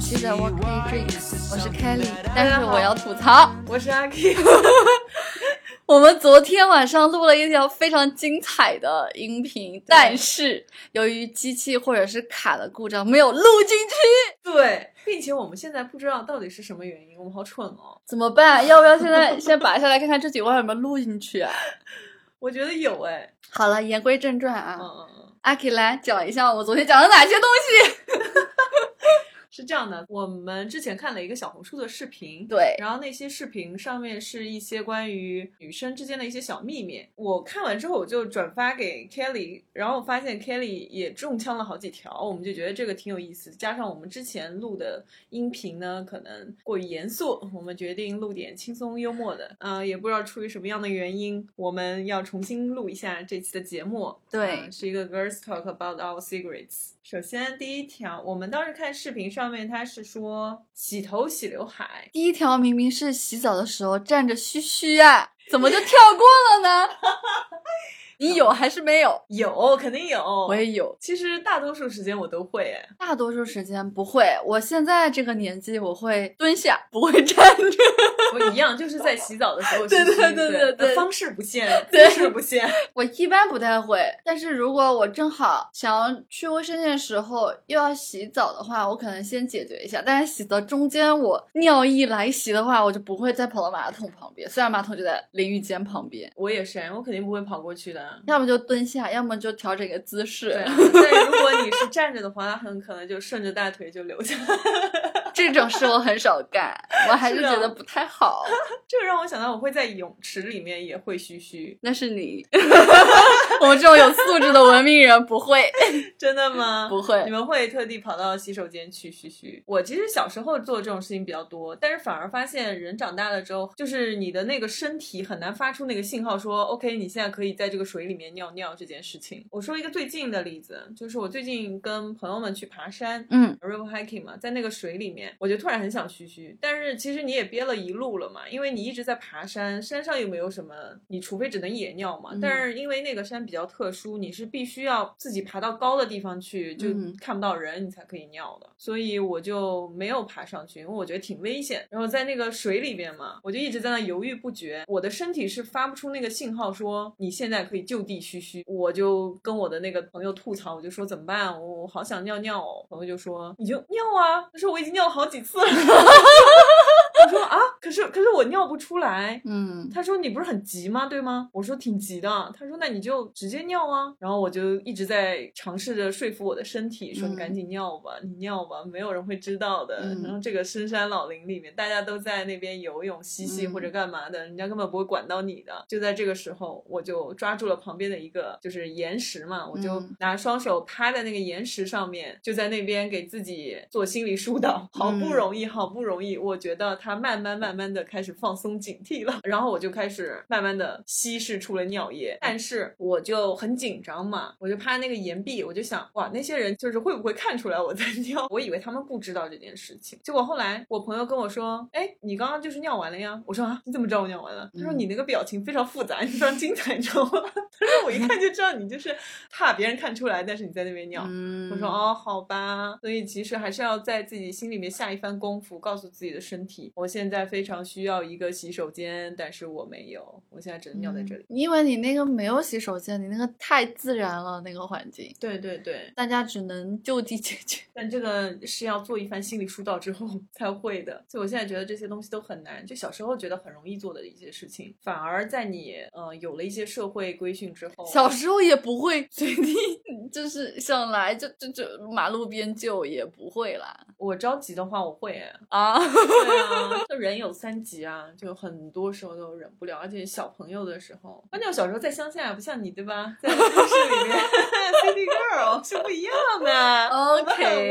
期的 Workday Drinks，我是 Kelly，但是我要吐槽，我是阿 K。我们昨天晚上录了一条非常精彩的音频，但是由于机器或者是卡的故障，没有录进去。对，并且我们现在不知道到底是什么原因，我们好蠢哦。怎么办？要不要现在先拔下来看看这几万有没有录进去啊？我觉得有哎。好了，言归正传啊。嗯嗯嗯。阿 K 来讲一下我们昨天讲了哪些东西。是这样的，我们之前看了一个小红书的视频，对，然后那些视频上面是一些关于女生之间的一些小秘密。我看完之后，我就转发给 Kelly，然后我发现 Kelly 也中枪了好几条，我们就觉得这个挺有意思。加上我们之前录的音频呢，可能过于严肃，我们决定录点轻松幽默的。嗯，也不知道出于什么样的原因，我们要重新录一下这期的节目。对，是一个 Girls Talk About Our Secrets。首先第一条，我们当时看视频上。面他是说洗头洗刘海，第一条明明是洗澡的时候站着嘘嘘啊，怎么就跳过了呢？你有还是没有？有，肯定有。我也有。其实大多数时间我都会，哎，大多数时间不会。我现在这个年纪，我会蹲下，不会站着。我一样，就是在洗澡的时候。对对对对对，方式不限，姿势不限。我一般不太会，但是如果我正好想要去卫生间的时候又要洗澡的话，我可能先解决一下。但是洗到中间我尿意来袭的话，我就不会再跑到马桶旁边，虽然马桶就在淋浴间旁边。我也是，我肯定不会跑过去的。要么就蹲下，要么就调整一个姿势。对，但如果你是 站着的话，很可能就顺着大腿就流下来。这种事我很少干，我还是觉得不太好。这个让我想到，我会在泳池里面也会嘘嘘。那是你，我们这种有素质的文明人不会。真的吗？不会。你们会特地跑到洗手间去嘘嘘？我其实小时候做这种事情比较多，但是反而发现人长大了之后，就是你的那个身体很难发出那个信号，说 OK，你现在可以在这个水里面尿尿这件事情。我说一个最近的例子，就是我最近跟朋友们去爬山，嗯，river hiking 嘛，在那个水里面。我就突然很想嘘嘘，但是其实你也憋了一路了嘛，因为你一直在爬山，山上又没有什么，你除非只能野尿嘛。但是因为那个山比较特殊，你是必须要自己爬到高的地方去，就看不到人，你才可以尿的。所以我就没有爬上去，因为我觉得挺危险。然后在那个水里边嘛，我就一直在那犹豫不决。我的身体是发不出那个信号说你现在可以就地嘘嘘。我就跟我的那个朋友吐槽，我就说怎么办？我我好想尿尿哦。朋友就说你就尿啊。他说我已经尿了好。好几次了，我说啊，可是可是我尿不出来。嗯，他说你不是很急吗？对吗？我说挺急的。他说那你就直接尿啊。然后我就一直在尝试着说服我的身体，说你赶紧尿吧，你尿吧，没有人会知道的。然后这个深山老林里面，大家都在那边游泳嬉戏或者干嘛的，人家根本不会管到你的。就在这个时候，我就抓住了旁边的一个就是岩石嘛，我就拿双手趴在那个岩石上面，就在那边给自己做心理疏导。好。好不容易，好不容易，我觉得他慢慢慢慢的开始放松警惕了，然后我就开始慢慢的稀释出了尿液，但是我就很紧张嘛，我就趴那个岩壁，我就想，哇，那些人就是会不会看出来我在 尿？我以为他们不知道这件事情，结果后来我朋友跟我说，哎，你刚刚就是尿完了呀？我说啊，你怎么知道我尿完了？他说你那个表情非常复杂，非常精彩，你知道吗？他说我一看就知道你就是怕别人看出来，但是你在那边尿。我说哦，好吧，所以其实还是要在自己心里面。下一番功夫，告诉自己的身体，我现在非常需要一个洗手间，但是我没有，我现在只能尿在这里。因为你那个没有洗手间，你那个太自然了，那个环境。对对对，大家只能就地解决。但这个是要做一番心理疏导之后 才会的，所以我现在觉得这些东西都很难。就小时候觉得很容易做的一些事情，反而在你呃有了一些社会规训之后，小时候也不会随地，就是想来就就就马路边就也不会啦。我着急的。话我会 啊，对啊，就人有三急啊，就很多时候都忍不了，而且小朋友的时候，关键我小时候在乡下，不像你对吧，在 都市里面，City Girl 是不一样的，OK，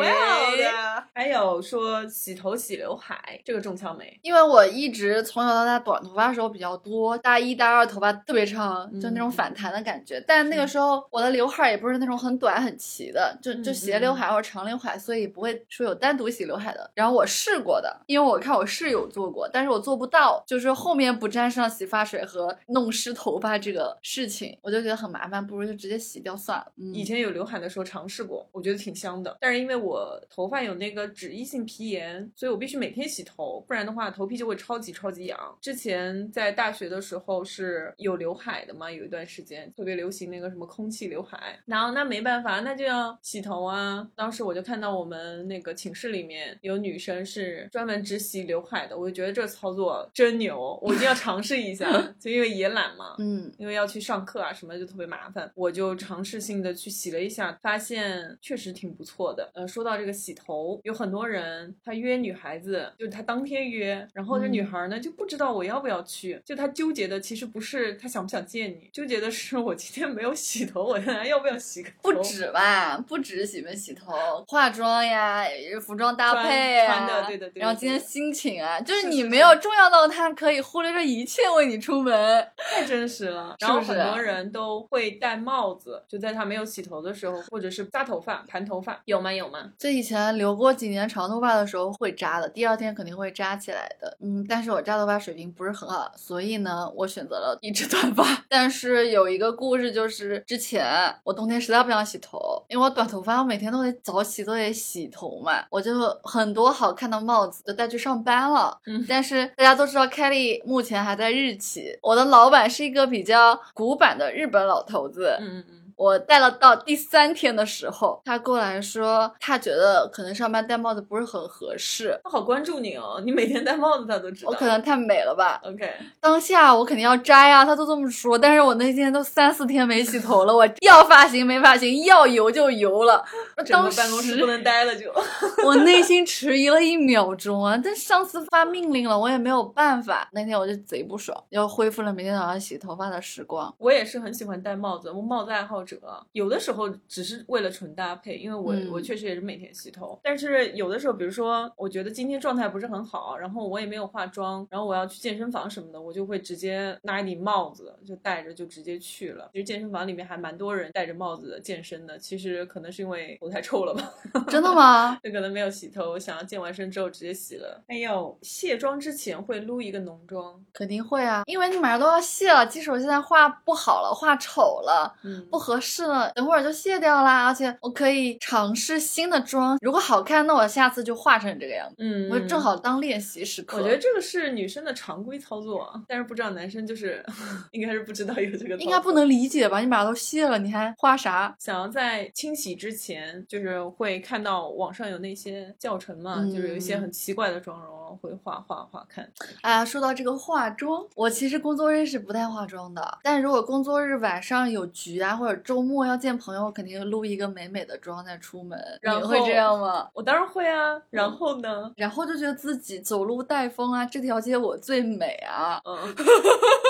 的。还有说洗头洗刘海，这个中枪没？因为我一直从小到大短头发的时候比较多，大一大二头发特别长，就那种反弹的感觉。但那个时候我的刘海也不是那种很短很齐的，就就斜刘海或者长刘海，所以不会说有单独洗刘海的。然后我试过的，因为我看我室友做过，但是我做不到，就是后面不沾上洗发水和弄湿头发这个事情，我就觉得很麻烦，不如就直接洗掉算了。嗯以前有刘海的时候尝试过，我觉得挺香的。但是因为我头发有那个脂溢性皮炎，所以我必须每天洗头，不然的话头皮就会超级超级痒。之前在大学的时候是有刘海的嘛，有一段时间特别流行那个什么空气刘海，然后那没办法，那就要洗头啊。当时我就看到我们那个寝室里面有女生是专门只洗刘海的，我就觉得这操作真牛，我一定要尝试一下，就因为也懒嘛，嗯，因为要去上课啊什么的就特别麻烦，我就尝试性的去洗了一下，发现确实挺不错的。呃，说到这个洗头，有很多人他约女孩子，就是他当天约，然后这嗯女孩呢就不知道我要不要去，就她纠结的其实不是她想不想见你，纠结的是我今天没有洗头，我现在要不要洗个头？不止吧，不止洗没洗头，化妆呀，服装搭配呀，穿的对的对的然后今天心情啊，就是你没有重要到他可以忽略这一切为你出门。太真实了。然后很多人都会戴帽子，就在他没有洗头的时候，或者是扎头发、盘头发，有吗？有吗？就以前留过几年长头发的时候会扎的，第二天肯定会扎起来的。嗯，但是我扎头发水平不是很好，所以呢，我选择了一直短发。但是有一个故事，就是之前我冬天实在不想洗头，因为我短头发，我每天都得早起，都得洗头嘛，我就很多好看的帽子就带去上班了。嗯但是大家都知道，Kelly 目前还在日企，我的老板是一个比较古板的日本老头子。嗯嗯嗯。我戴了到第三天的时候，他过来说，他觉得可能上班戴帽子不是很合适。他好关注你哦，你每天戴帽子他都知道。我可能太美了吧，OK，当下我肯定要摘啊、他都这么说。但是我那天都三四天没洗头了，我要发型没发型，要油就油了。当整个办公室时不能待了就。我内心迟疑了一秒钟啊，但上司发命令了，我也没有办法。那天我就贼不爽，又恢复了每天早上洗头发的时光。我也是很喜欢戴帽子，我帽子爱好者。有的时候只是为了纯搭配，因为我、嗯我确实也是每天洗头。但是有的时候，比如说我觉得今天状态不是很好，然后我也没有化妆，然后我要去健身房什么的，我就会直接拿一顶帽子就戴着就直接去了。其实健身房里面还蛮多人戴着帽子的健身的，其实可能是因为头太臭了吧。真的吗？就可能没有洗头，想要健完身之后直接洗了。还有卸妆之前会撸一个浓妆，肯定会啊，因为你马上都要卸了，即使我现在画不好了，画丑了，嗯不合适了，等会儿就卸掉啦。而且我可以尝试新的妆，如果好看，那我下次就画成这个样子，嗯，我正好当练习时刻。我觉得这个是女生的常规操作，啊但是不知道男生就是 应该是不知道有这个，应该不能理解吧？你马上都卸了，你还画啥？想要在清洗之前，就是会看到网上有那些教程嘛，嗯就是有一些很奇怪的妆容，会画画画看。哎呀，说到这个化妆，我其实工作日是不太化妆的，但如果工作日晚上有局啊，或者周末要见朋友，我肯定录一个美美的妆再出门。然后你会这样吗？我当然会啊，然后呢？然后就觉得自己走路带风啊，这条街我最美啊。嗯，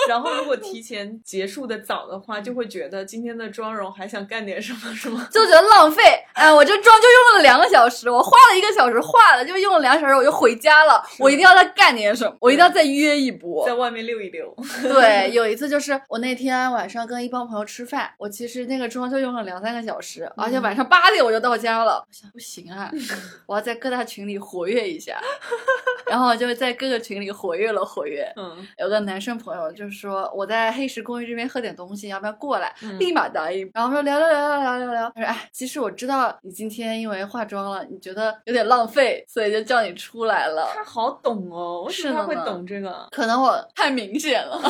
然后如果提 前结束的早的话，就会觉得今天的妆容还想干点什么，是吗？就觉得浪费。哎，我这妆就用了两个小时，我花了一个小时画了，就用了两个小时，我就回家了。我一定要再干点什么，我一定要再约一波在。外面溜一溜。对，有一次就是我那天晚上跟一帮朋友吃饭，我其实那个妆就用了两三个小时，而且晚上八点我就到家了。我想不行啊，我要在各大群里活跃一下，然后我就在各个群里活跃了活跃。嗯，有个男生朋友就说我在黑石公寓这边喝点东西，要不要过来？嗯立马答应。然后说聊聊聊聊聊聊聊。他说哎，其实我知道你今天因为化妆了，你觉得有点浪费，所以就叫你出来了。他好懂哦，为什么他会懂这个？可能我太明显了。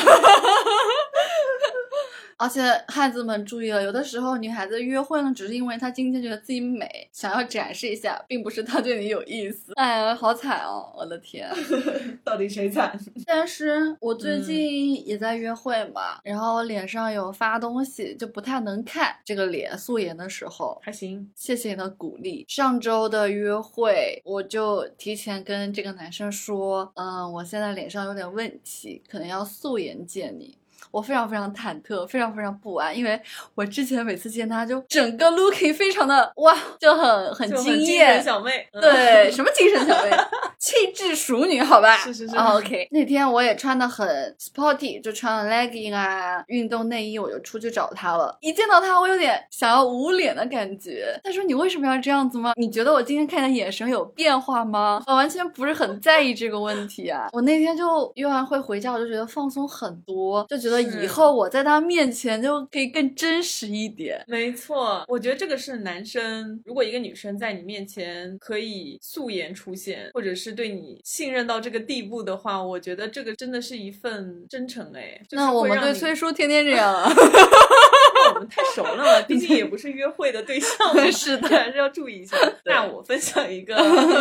而且汉子们注意了，有的时候女孩子约会呢，只是因为她今天觉得自己美，想要展示一下，并不是她对你有意思。哎呀，好惨哦，我的天！到底谁惨？但是我最嗯近也在约会嘛，然后脸上有发东西，就不太能看这个脸素颜的时候。还行。谢谢你的鼓励。上周的约会，我就提前跟这个男生说，嗯，我现在脸上有点问题，可能要素颜见你。我非常非常忐忑，非常非常不安，因为我之前每次见他就整个 looking 非常的哇，就很很就惊精艳神，小妹，嗯，对，什么精神小妹，气质熟女，好吧？是是是啊 OK，那天我也穿的很 sporty，就穿了 legging 啊，运动内衣，我就出去找他了。一见到他，我有点想要捂脸的感觉。他说：“你为什么要这样子吗？你觉得我今天看你的眼神有变化吗？”我完全不是很在意这个问题啊。我那天就约完会回家，我就觉得放松很多，就觉得以后我在他面前就可以更真实一点。没错，我觉得这个是男生，如果一个女生在你面前可以素颜出现，或者是对你信任到这个地步的话，我觉得这个真的是一份真诚哎。就是那我们对崔叔天天这样啊。那我们太熟了嘛，毕竟也不是约会的对象嘛，是的还是要注意一下。那我分享一个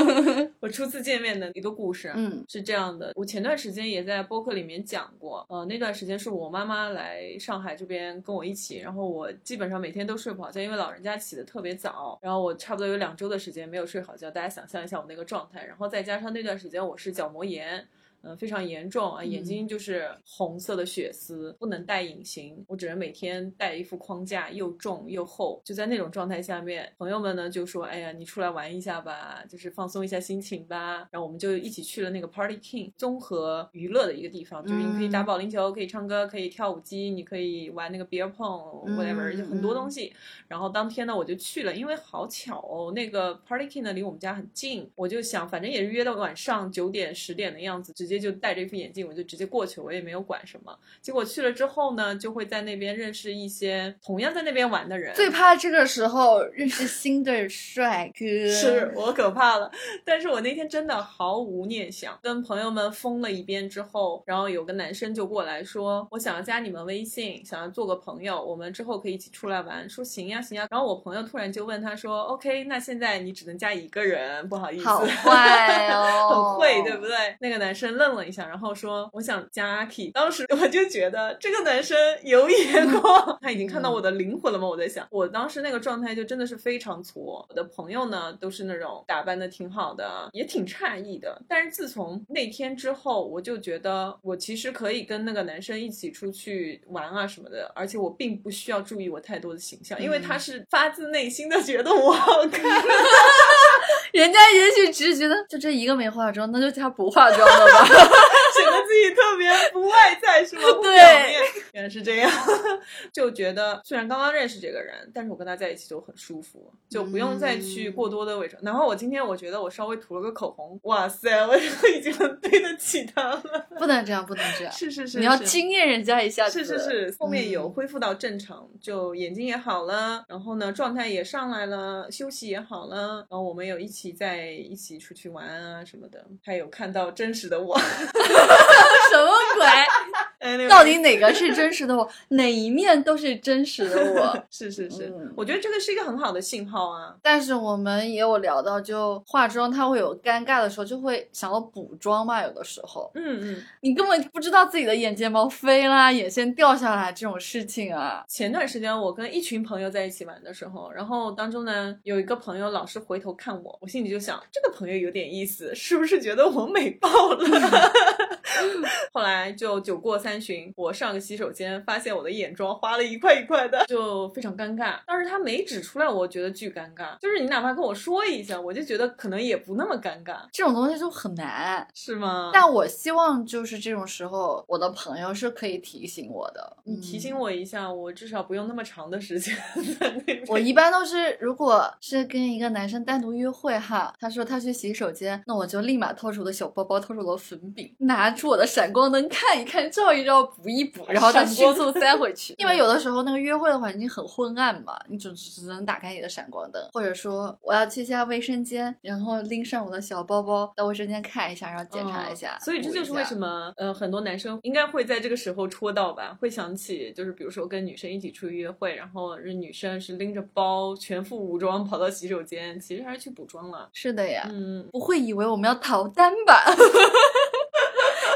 我初次见面的一个故事，嗯是这样的，我前段时间也在播客里面讲过，呃，那段时间是我妈妈来上海这边跟我一起，然后我基本上每天都睡不好觉，因为老人家起的特别早，然后我差不多有两周的时间没有睡好觉，大家想象一下我那个状态，然后再加上那段时间我是角膜炎。嗯，非常严重啊，眼睛就是红色的血丝，不能戴隐形，我只能每天戴一副框架，又重又厚。就在那种状态下面，朋友们呢就说：“哎呀，你出来玩一下吧，就是放松一下心情吧。”然后我们就一起去了那个 Party King 综合娱乐的一个地方，就是你可以打嗯保龄球，可以唱歌，可以跳舞机，你可以玩那个 beer pong，whatever，、嗯就很多嗯东西。然后当天呢，我就去了，因为好巧哦，那个 Party King 呢离我们家很近，我就想反正也是约到晚上九点十点的样子，直接就戴着一副眼镜，我就直接过去，我也没有管什么。结果去了之后呢，就会在那边认识一些同样在那边玩的人。最怕这个时候认识新的帅哥，是我可怕了，但是我那天真的毫无念想，跟朋友们疯了一遍之后，然后有个男生就过来说，我想要加你们微信，想要做个朋友，我们之后可以一起出来玩。说行呀行呀，然后我朋友突然就问他说，OK，那现在你只能加一个人，不好意思，好坏哦，很会，对不对？那个男生愣了一下，然后说：“我想加阿 K。”当时我就觉得这个男生有眼光，他已经看到我的灵魂了吗？我在想，我当时那个状态就真的是非常挫。我的朋友呢，都是那种打扮的挺好的，也挺诧异的。但是自从那天之后，我就觉得我其实可以跟那个男生一起出去玩啊什么的，而且我并不需要注意我太多的形象，因为他是发自内心的觉得我好看。人家也许只是觉得就这一个没化妆，那就他不化妆了吧。显得自己特别不外在是吗？对，原来是这样，就觉得虽然刚刚认识这个人，但是我跟他在一起就很舒服，就不用再去过多的伪装。然后我今天我觉得我稍微涂了个口红，哇塞，我已经很对得起他了。不能这样，不能这样，是是是，你要惊艳人家一下子。是是是，后面有嗯恢复到正常，就眼睛也好了，然后呢状态也上来了，休息也好了，然后我们有一起在一起出去玩啊什么的，还有看到真实的我。什么鬼？Anyway 到底哪个是真实的我？哪一面都是真实的我？是是是，嗯我觉得这个是一个很好的信号啊。但是我们也有聊到，就化妆它会有尴尬的时候，就会想要补妆嘛。有的时候嗯嗯，你根本不知道自己的眼睫毛飞啦、眼线掉下来这种事情啊。前段时间我跟一群朋友在一起玩的时候，然后当中呢有一个朋友老是回头看我，我心里就想，这个朋友有点意思，是不是觉得我美爆了？后来就酒过三巡，我上个洗手间，发现我的眼妆花了一块一块的，就非常尴尬。但是他没指出来，我觉得巨尴尬。就是你哪怕跟我说一下，我就觉得可能也不那么尴尬，这种东西就很难。是吗？但我希望就是这种时候，我的朋友是可以提醒我的。你提醒嗯我一下，我至少不用那么长的时间 在那边。我一般都是，如果是跟一个男生单独约会哈，他说他去洗手间，那我就立马掏出我的小包包，掏出我的粉饼，拿出我的闪光灯看一看，照一照，补一补，然后再迅速 塞回去。因为有的时候那个约会的环境很昏暗嘛，你只只能打开你的闪光灯，或者说我要去一下卫生间，然后拎上我的小包包到卫生间看一下，然后检查一下。嗯所以这就是为什么。么呃很多男生应该会在这个时候戳到吧，会想起就是比如说跟女生一起出去约会，然后是女生是拎着包全副武装跑到洗手间，其实还是去补妆了。是的呀，嗯，不会以为我们要逃单吧？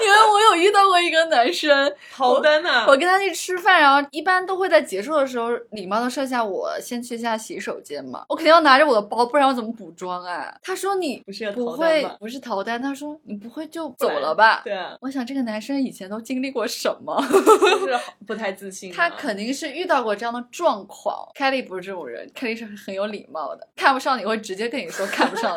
因为我有遇到过一个男生，逃单呐、我跟他去吃饭，然后一般都会在结束的时候礼貌的设下我先去一下洗手间嘛，我肯定要拿着我的包，不然我怎么补妆啊？他说你不是要不会不是逃单，他说你不会就走了吧？对啊，我想这个男生以前都经历过什么？就是不太自信、啊。他肯定是遇到过这样的状况。凯莉不是这种人，凯莉是很有礼貌的，看不上你会直接跟你说看不上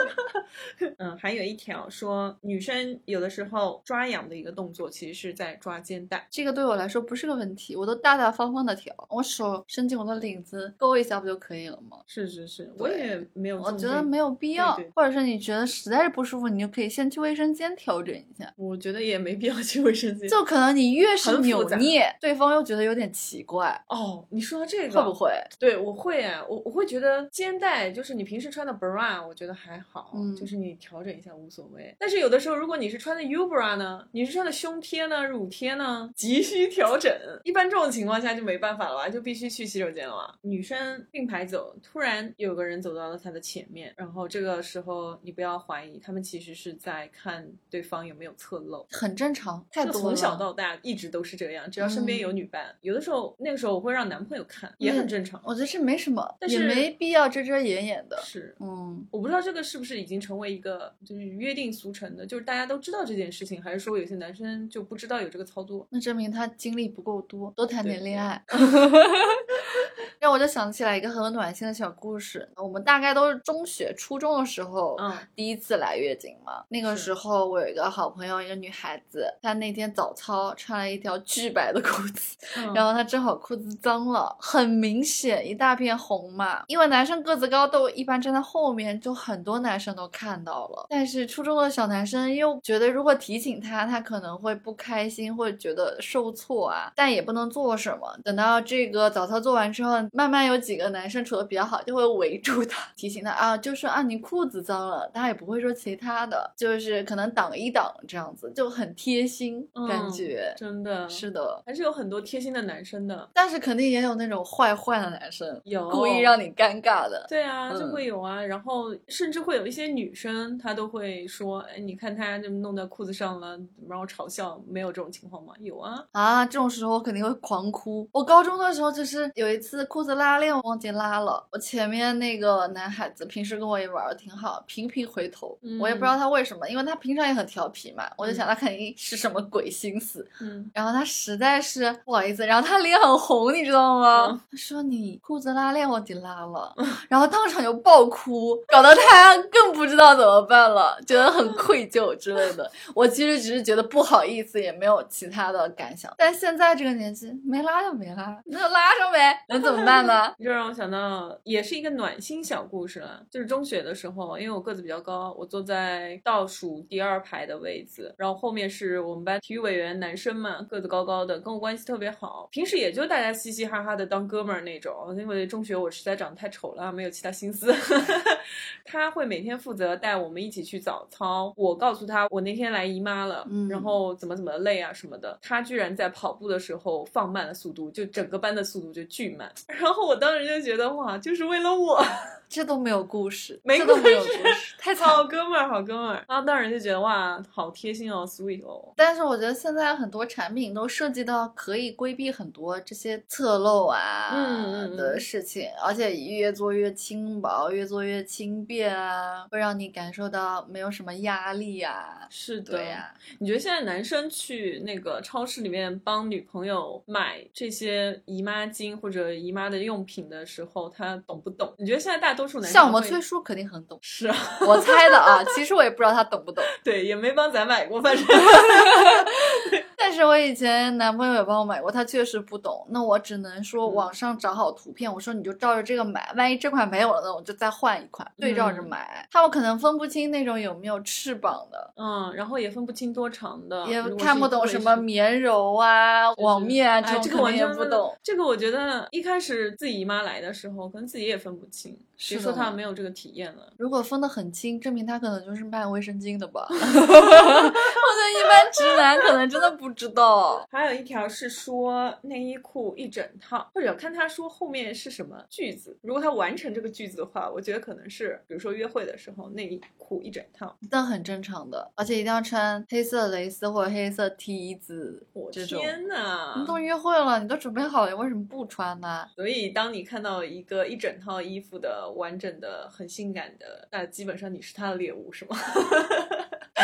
你。嗯，还有一条说，女生有的时候抓痒的一个动作，其实是在抓肩带。这个对我来说不是个问题，我都大大方方的调，我手伸进我的领子勾一下不就可以了吗？是是是，我也没有。我觉得没有必要，对对或者是你觉得实在是不舒服，你就可以先去卫生间调整一下。我觉得也没必要去卫生间。就可能你越是扭捏，对方又觉得有点奇怪，哦，你说到这个会不？会？对，我会哎，我我会觉得肩带就是你平时穿的 bra，我觉得还好，嗯就是你调整一下无所谓。但是有的时候，如果你是穿的 U bra 呢，你是穿的胸贴呢、乳贴呢，急需调整。一般这种情况下就没办法了吧，就必须去洗手间了吧。女生并排走，突然有个人走到了她的前面，然后这个时候你不要怀疑，他们其实是在看对方有没有侧漏。很正常，太多了。就从小到大一直都是这样，只要身边有女伴，有的时候那个时候我会让男朋友看，也很正常。我觉得这没什么，但是也没必要遮遮掩掩的。是，嗯，我不知道这个是不是已经成为一个就是约定俗成的，就是大家都知道这件事情，还是说有些男生就不知道有这个操作？那证明他经历不够多，多谈点恋爱。让我就想起来一个很有暖心的小故事。我们大概都是中学、初中的时候，嗯第一次来月经嘛。那个时候我有一个好朋友，一个女孩子，她那天早操穿了一条巨白的裤子，嗯然后她正好裤子脏了，很明显一大片红嘛。因为男生个子高，都一般站在后面，就很多男生都看到了。但是初中的小男生又觉得，如果提醒他，他可能会不开心，或者觉得受挫啊，但也不能做什么。等到这个早操做完之后，慢慢有几个男生处的比较好，就会围住他，提醒他啊，就说啊你裤子脏了，他也不会说其他的，就是可能挡一挡这样子，就很贴心感嗯觉。真的是的，还是有很多贴心的男生的，但是肯定也有那种坏坏的男生，有故意让你尴尬的。对啊，嗯就会有啊，然后甚至会有一些女生，她都会说，哎，你看他就弄在裤子上了，然后嘲笑，没有这种情况吗？有啊，啊，这种时候我肯定会狂哭。我高中的时候就是有一次裤子拉链忘记拉了，我前面那个男孩子平时跟我也玩的挺好，频频回头，我也不知道他为什么，因为他平常也很调皮嘛，我就想他肯定是什么鬼心思。嗯，然后他实在是不好意思，然后他脸很红，你知道吗？嗯他说你裤子拉链忘记拉了，然后当场就爆哭，搞得他更不知道怎么办了，觉得很愧疚之类的。我其实只是觉得不好意思，也没有其他的感想。但现在这个年纪，没拉就没拉，那就拉上呗，能怎么办呢？就让我想到，也是一个暖心小故事了。就是中学的时候，因为我个子比较高，我坐在倒数第二排的位置，然后后面是我们班体育委员，男生嘛，个子高高的，跟我关系特别好。平时也就大家嘻嘻哈哈的当哥们儿那种，因为中学我实在长得太丑了，没有其他心思。他会每天负责带我们一起去早操，我告诉他我那天来姨妈了，嗯然后怎么怎么累啊什么的，他居然在跑步的时候放慢了速度，就整个班的速度就巨慢。然后我当时就觉得哇，就是为了我，这都没有故事，没这都没有故事太。好哥们儿，好哥们儿。然后当时就觉得哇，好贴心哦，sweet 哦。但是我觉得现在很多产品都涉及到可以规避很多这些侧漏啊嗯的事情，而且越做越轻薄，越做越轻便啊，会让你感受到没有什么压力啊。是的，对呀、你觉得现在男生去那个超市里面帮女朋友买这些姨妈巾或者姨妈的用品的时候，他懂不懂？你觉得现在大多数男生像我们崔叔肯定很懂，是啊，我猜的啊，其实我也不知道他懂不懂。对，也没帮咱买过，反正 但是我以前男朋友也帮我买过，他确实不懂，那我只能说嗯网上找好图片，我说你就照着这个买，万一这款没有了，呢我就再换一款，对照着嗯买。他们可能分不清那种有没有翅膀的，嗯，然后也分不清多长的，也看不懂什么棉柔啊、网面啊，哎，这个种肯定也完全不懂。。这个我觉得一开始自己姨妈来的时候，可能自己也分不清。别说他没有这个体验了。如果分得很清，证明他可能就是卖卫生巾的吧。我觉得一般直男可能真的不知道。还有一条是说内衣裤一整套，或者看他说后面是什么句子。如果他完成这个句子的话，我觉得可能是，比如说约会的时候内衣裤一整套，那很正常的，而且一定要穿黑色蕾丝或者黑色 T 字。我天呐，你都约会了，你都准备好了，为什么不穿呢？所以当你看到一个一整套衣服的完整的、很性感的，那基本上你是他的猎物，是吗？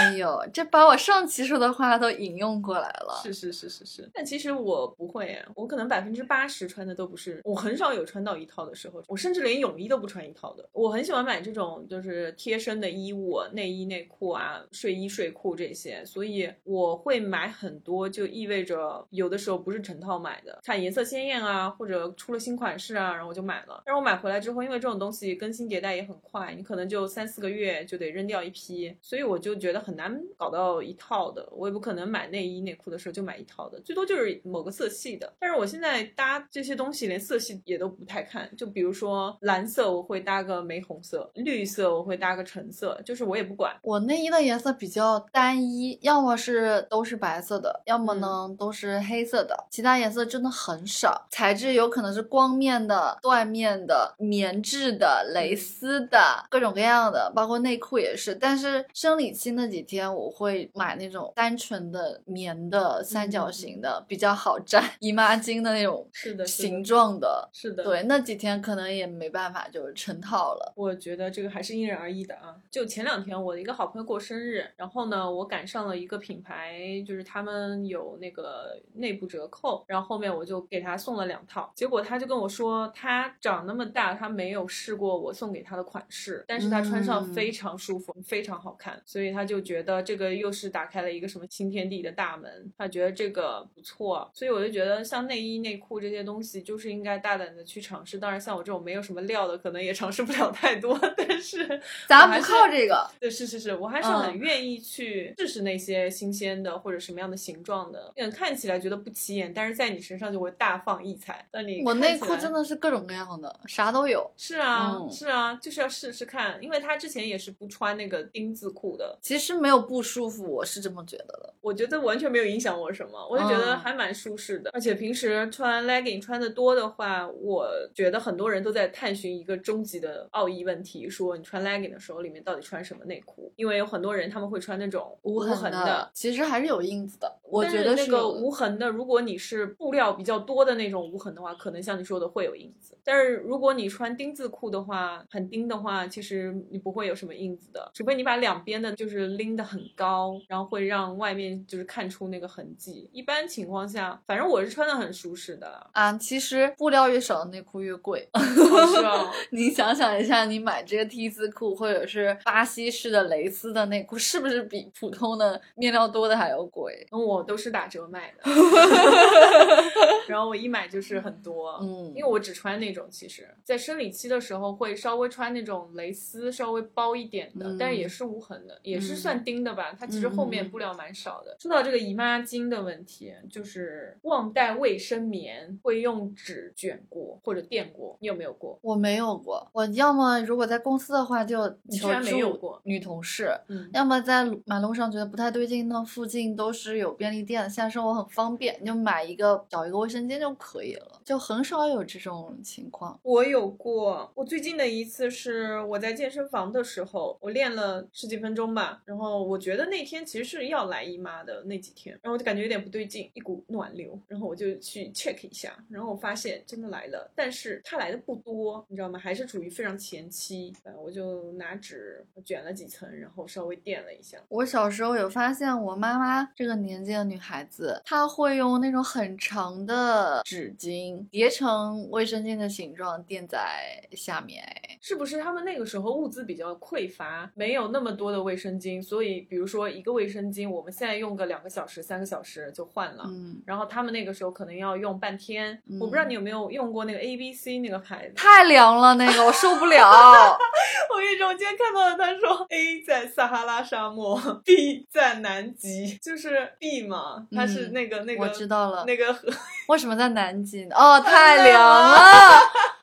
哎呦，这把我上期说的话都引用过来了。是是是是是，但其实我不会，我可能百分之八十穿的都不是，我很少有穿到一套的时候，我甚至连泳衣都不穿一套的。我很喜欢买这种就是贴身的衣物，内衣内裤啊，睡衣睡裤这些，所以我会买很多，就意味着有的时候不是成套买的，看颜色鲜艳啊，或者出了新款式啊，然后我就买了。但是我买回来之后，因为这种东西更新迭代也很快，你可能就三四个月就得扔掉一批，所以我就觉得。很难搞到一套的，我也不可能买内衣内裤的时候就买一套的，最多就是某个色系的。但是我现在搭这些东西连色系也都不太看，就比如说蓝色我会搭个玫红色，绿色我会搭个橙色，就是我也不管。我内衣的颜色比较单一，要么是都是白色的，要么呢都是黑色的，其他颜色真的很少。材质有可能是光面的、缎面的、棉质的、蕾丝的，各种各样的，包括内裤也是。但是生理期那。几天我会买那种单纯的棉的三角形的，比较好粘姨妈巾的那种，是的形状的，是的。对，那几天可能也没办法，就是成套了。我觉得这个还是因人而异的啊。就前两天我的一个好朋友过生日，然后呢，我赶上了一个品牌，就是他们有那个内部折扣，然后后面我就给他送了两套。结果他就跟我说，他长那么大，他没有试过我送给他的款式，但是他穿上非常舒服，非常好看，所以他就。觉得这个又是打开了一个什么新天地的大门，他觉得这个不错，所以我就觉得像内衣内裤这些东西，就是应该大胆的去尝试。当然，像我这种没有什么料的，可能也尝试不了太多。但是 咱不靠这个，对，是是是，我还是很愿意去试试那些新鲜的或者什么样的形状的，嗯，看起来觉得不起眼，但是在你身上就会大放异彩。那你我内裤真的是各种各样的，啥都有。是啊，是啊，就是要试试看，因为他之前也是不穿那个丁字裤的，其实。是没有不舒服，我是这么觉得的。我觉得完全没有影响我什么，我就觉得还蛮舒适的。而且平时穿 legging 穿的多的话，我觉得很多人都在探寻一个终极的奥义问题：说你穿 legging 的时候，里面到底穿什么内裤？因为有很多人他们会穿那种无痕的，其实还是有印子的。我觉得那个无痕的，如果你是布料比较多的那种无痕的话，可能像你说的会有印子。但是如果你穿丁字裤的话，很丁的话，其实你不会有什么印子的，除非你把两边的就是拎得很高，然后会让外面就是看出那个痕迹。一般情况下，反正我是穿的很舒适的啊。其实布料越少的内裤越贵，是啊。你想想一下，你买这个 T 字裤或者是巴西式的蕾丝的内裤，是不是比普通的面料多的还要贵？我。都是打折卖的，然后我一买就是很多，嗯，因为我只穿那种，其实，在生理期的时候会稍微穿那种蕾丝稍微包一点的，但是也是无痕的，也是算丁的吧，它其实后面布料蛮少的。说到这个姨妈巾的问题，就是忘带卫生棉，会用纸卷过或者垫过，你有没有过？我没有过，我要么如果在公司的话就求助女同事，要么在马路上觉得不太对劲，那附近都是有便。利店现在生活很方便，你就买一个找一个卫生间就可以了，就很少有这种情况。我有过，我最近的一次是我在健身房的时候，我练了十几分钟吧，然后我觉得那天其实是要来姨妈的那几天，然后我就感觉有点不对劲，一股暖流，然后我就去 check 一下，然后我发现真的来了，但是它来的不多，你知道吗？还是处于非常前期，我就拿纸卷了几层，然后稍微垫了一下。我小时候有发现，我妈妈这个年纪的。女孩子，她会用那种很长的纸巾叠成卫生巾的形状垫在下面。哎，是不是他们那个时候物资比较匮乏，没有那么多的卫生巾，所以比如说一个卫生巾，我们现在用个两个小时、三个小时就换了。嗯，然后他们那个时候可能要用半天。我不知道你有没有用过那个 A B C 那个牌子，太凉了，那个我受不了。我跟你说，我今天看到了，他说 A 在撒哈拉沙漠，B 在南极，就是 B 嘛，它是那个、那个，我知道了，那个河为什么在南极呢？哦，太凉了！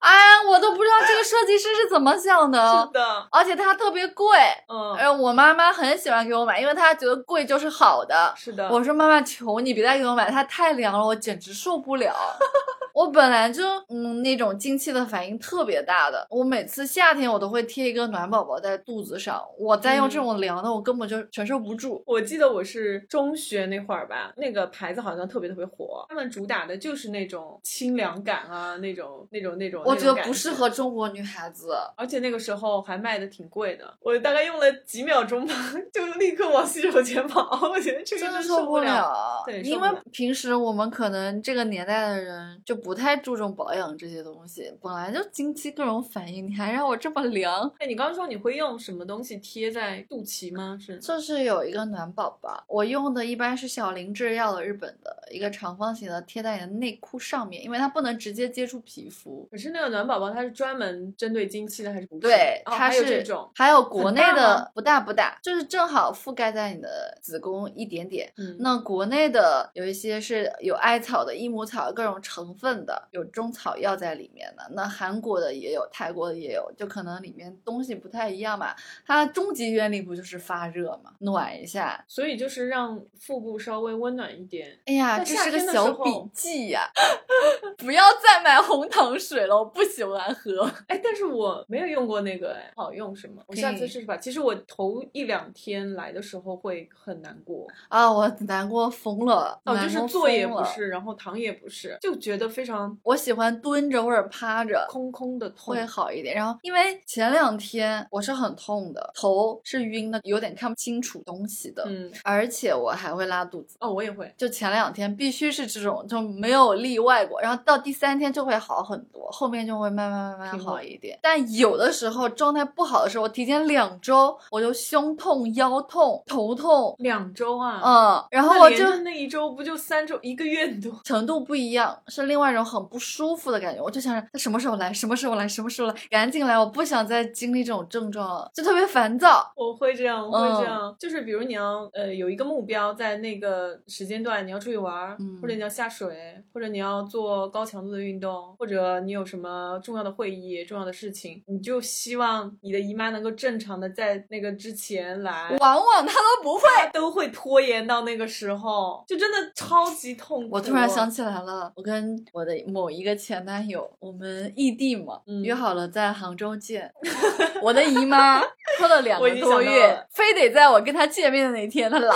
哎呀，我都不知道这个设计师是怎么想的。是的，而且它特别贵。嗯，哎，我妈妈很喜欢给我买，因为她觉得贵就是好的。是的，我说妈妈，求你别再给我买，它太凉了，我简直受不了。我本来就嗯那种经期的反应特别大的，我每次夏天我都会贴一个暖宝宝在肚子上，我再用这种凉的，我根本就承受不住。我记得我是中学那会儿吧，那个牌子好像特别特别火，他们主打的就是那种清凉感啊，那种那种那种。我觉得不适合中国女孩子，而且那个时候还卖的挺贵的，我大概用了几秒钟吧，就立刻往洗手间跑。我觉得这个真的受不了，对，因为平时我们可能这个年代的人就不太注重保养这些东西，本来就经期各种反应，你还让我这么凉？哎，你刚刚说你会用什么东西贴在肚脐吗？是，就是有一个暖宝宝，我用的一般是小林制药的日本的一个长方形的，贴在你的内裤上面，因为它不能直接接触皮肤。可是那个暖宝宝它是专门针对经期的还是不是？对，它是这种，还有国内的不大不大，就是正好覆盖在你的子宫一点点。嗯，那国内的有一些是有艾草的、益母草各种成分的，有中草药在里面的。那韩国的也有，泰国的也有，就可能里面东西不太一样嘛。它终极原理不就是发热嘛，暖一下，所以就是让腹部稍微温暖一点。哎呀，这是个小笔记呀，不要再买红糖水了，我不喜欢喝。哎，但是我没有用过那个，哎，好用是吗？我下次试试吧。其实我头一两天来的时候会很难过啊，我难过疯了。哦，就是坐也不是，然后躺也不是，就觉得非常。我喜欢蹲着或者趴着，空空的会好一点。然后因为前两天我是很痛的，头是晕的，有点看不清楚东西的。嗯，而且我还会拉肚子。哦，我也会。就前两天必须是这种，就没有例外过。然后到第三天就会好很多，后面就会慢慢慢慢好一点。但有的时候状态不好的时候，我提前两周我就胸痛、腰痛、头痛。两周啊？嗯，然后我就那一周不就三周一个月多？程度不一样，是另外一种很不舒服的感觉。我就想着他什么时候来，什么时候来，什么时候来，赶紧来！我不想再经历这种症状了，就特别烦躁。我会这样，我会这样，就是比如你要呃有一个目标，在那个时间段你要出去玩，或者你要下水，或者你要做高强度的运动，或者你有什么重要的会议、重要的事情，你就希望你的姨妈能够正常的在那个之前来。往往她都不会，都会拖延到那个时候，就真的超级痛苦。我突然想起来了，我跟我的某一个前男友，我们异地嘛，约好了在杭州见。我的姨妈拖了两个多月，非得在我跟他见面的那天他来。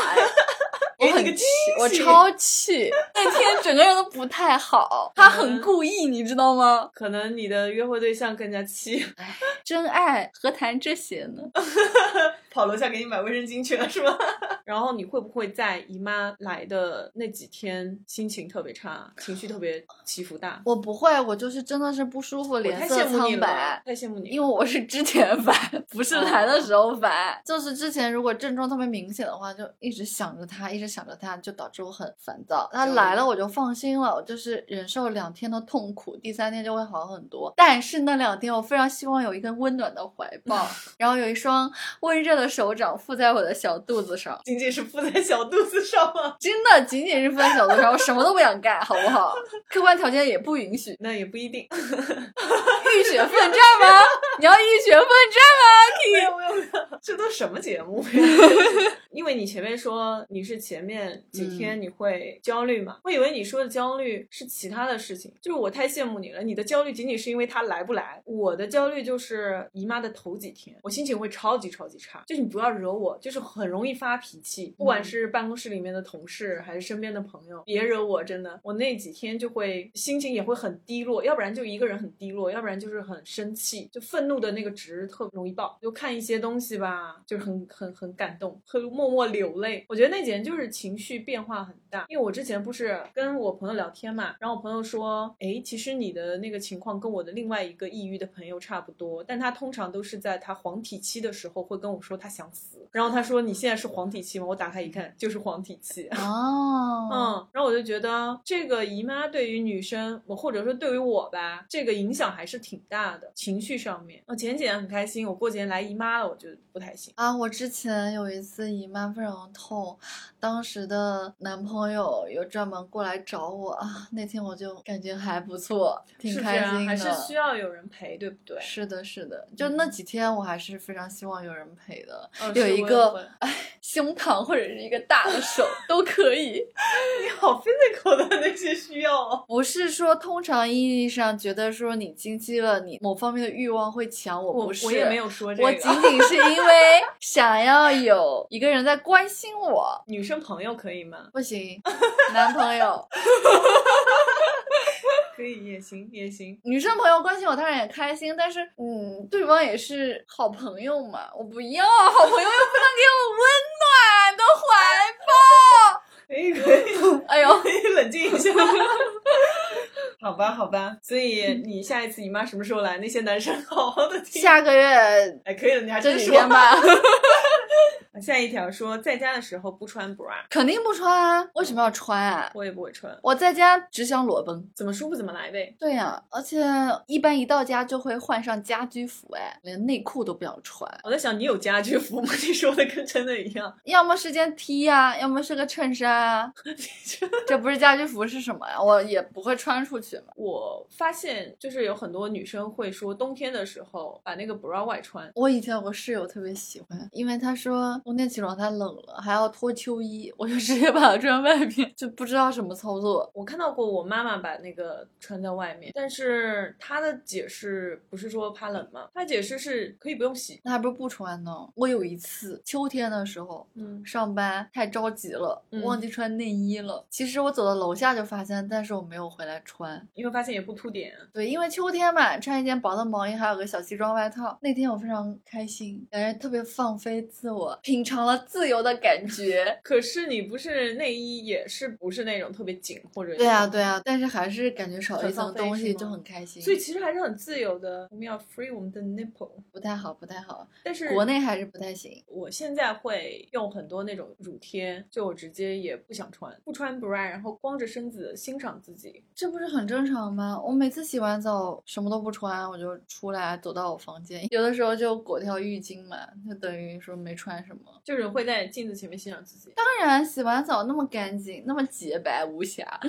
我很气，我超气。那天整个人都不太好，他很故意，你知道吗？可能你的约会对象更加气。唉，真爱何谈这些呢？跑楼下给你买卫生巾去了是吗？然后你会不会在姨妈来的那几天心情特别差，情绪特别起伏大？我不会，我就是真的是不舒服，脸色苍白。太羡慕你，因为我是之前烦，不是来的时候烦。就是之前如果症状特别明显的话，就一直想着他，一直想着他，就导致我很烦躁。他来了我就放心了，我就是忍受两天的痛苦，第三天就会好很多。但是那两天我非常希望有一个温暖的怀抱，然后有一双温热的。手掌附在我的小肚子上，仅仅是附在小肚子上吗？真的仅仅是附在小肚子上，我什么都不想干，好不好？客观条件也不允许，那也不一定。浴血奋战吗？你要浴血奋战吗？没有没有没有，这都什么节目呀？因为你前面说你是前面几天你会焦虑嘛？我以为你说的焦虑是其他的事情，就是我太羡慕你了。你的焦虑仅仅是因为他来不来，我的焦虑就是姨妈的头几天，我心情会超级超级差。就你不要惹我，就是很容易发脾气，不管是办公室里面的同事还是身边的朋友，别惹我，真的，我那几天就会心情也会很低落，要不然就一个人很低落，要不然就是很生气，就愤怒的那个值特容易爆。就看一些东西吧，就是很很很感动，会默默流泪。我觉得那几天就是情绪变化很大，因为我之前不是跟我朋友聊天嘛，然后我朋友说，哎，其实你的那个情况跟我的另外一个抑郁的朋友差不多，但他通常都是在他黄体期的时候会跟我说他想死，然后他说你现在是黄体期吗？我打开一看就是黄体期 哦，嗯，然后我就觉得这个姨妈对于女生，我或者说对于我吧，这个影响还是挺大的，情绪上面。我前几年很开心，我过几年来。姨妈了，我就不太行。啊，我之前有一次姨妈非常痛，当时的男朋友有专门过来找我啊，那天我就感觉还不错，挺开心的。还是需要有人陪，对不对？是的，是的，就那嗯几天我还是非常希望有人陪的，嗯有一个哎胸膛或者是一个大的手都可以。你好 physical 的那些需要哦。不是说通常意义上觉得说你经期了，你某方面的欲望会强，我我不是，我也没有说这个。我仅仅是因为想要有一个人在关心我，女生朋友可以吗？不行，男朋友、可以也行也行。女生朋友关心我，当然也开心，但是嗯，对方也是好朋友嘛，我不要，好朋友又不能给我温暖的怀抱。可以可以，哎呦，可以冷静一下。好吧，好吧，所以你下一次姨妈什么时候来？那些男生好好的听。下个月哎，可以了，你还这真说。吧，下一条说，在家的时候不穿 bra，肯定不穿啊，为什么要穿啊？我也不会穿，我在家只想裸奔。怎么舒服怎么来呗。对呀、而且一般一到家就会换上家居服，哎，连内裤都不想穿，我在想，你有家居服吗？你说的跟真的一样。要么是件 T 呀、要么是个衬衫啊，这不是家居服是什么呀？我也不会穿出去嘛。我发现，就是有很多女生会说，冬天的时候把那个 bra 外穿。我以前有个室友特别喜欢，因为她说冬天起床太冷了，还要脱秋衣，我就直接把它穿外面，就不知道什么操作。我看到过我妈妈把那个穿在外面，但是她的解释不是说怕冷吗？她解释是可以不用洗。那还不是不穿呢？我有一次秋天的时候，嗯，上班太着急了，嗯忘记穿内衣了。其实我走到楼下就发现，但是我没有回来穿。因为发现也不凸点。对，因为秋天嘛，穿一件薄的毛衣，还有个小西装外套。那天我非常开心，感觉特别放飞自我，品尝了自由的感觉。可是你不是内衣，也是不是那种特别紧或者对啊，对啊，但是还是感觉少了一层东西就很开心，所以其实还是很自由的。我们要 free 我们的 nipple，不太好，不太好。但是国内还是不太行。我现在会用很多那种乳贴，就我直接也不想穿，不穿 bra，然后光着身子欣赏自己。这不是很正常吗？我每次洗完澡什么都不穿，我就出来走到我房间，有的时候就裹条浴巾嘛，就等于说没穿什么。就是会在镜子前面欣赏自己。当然，洗完澡那么干净，那么洁白无瑕，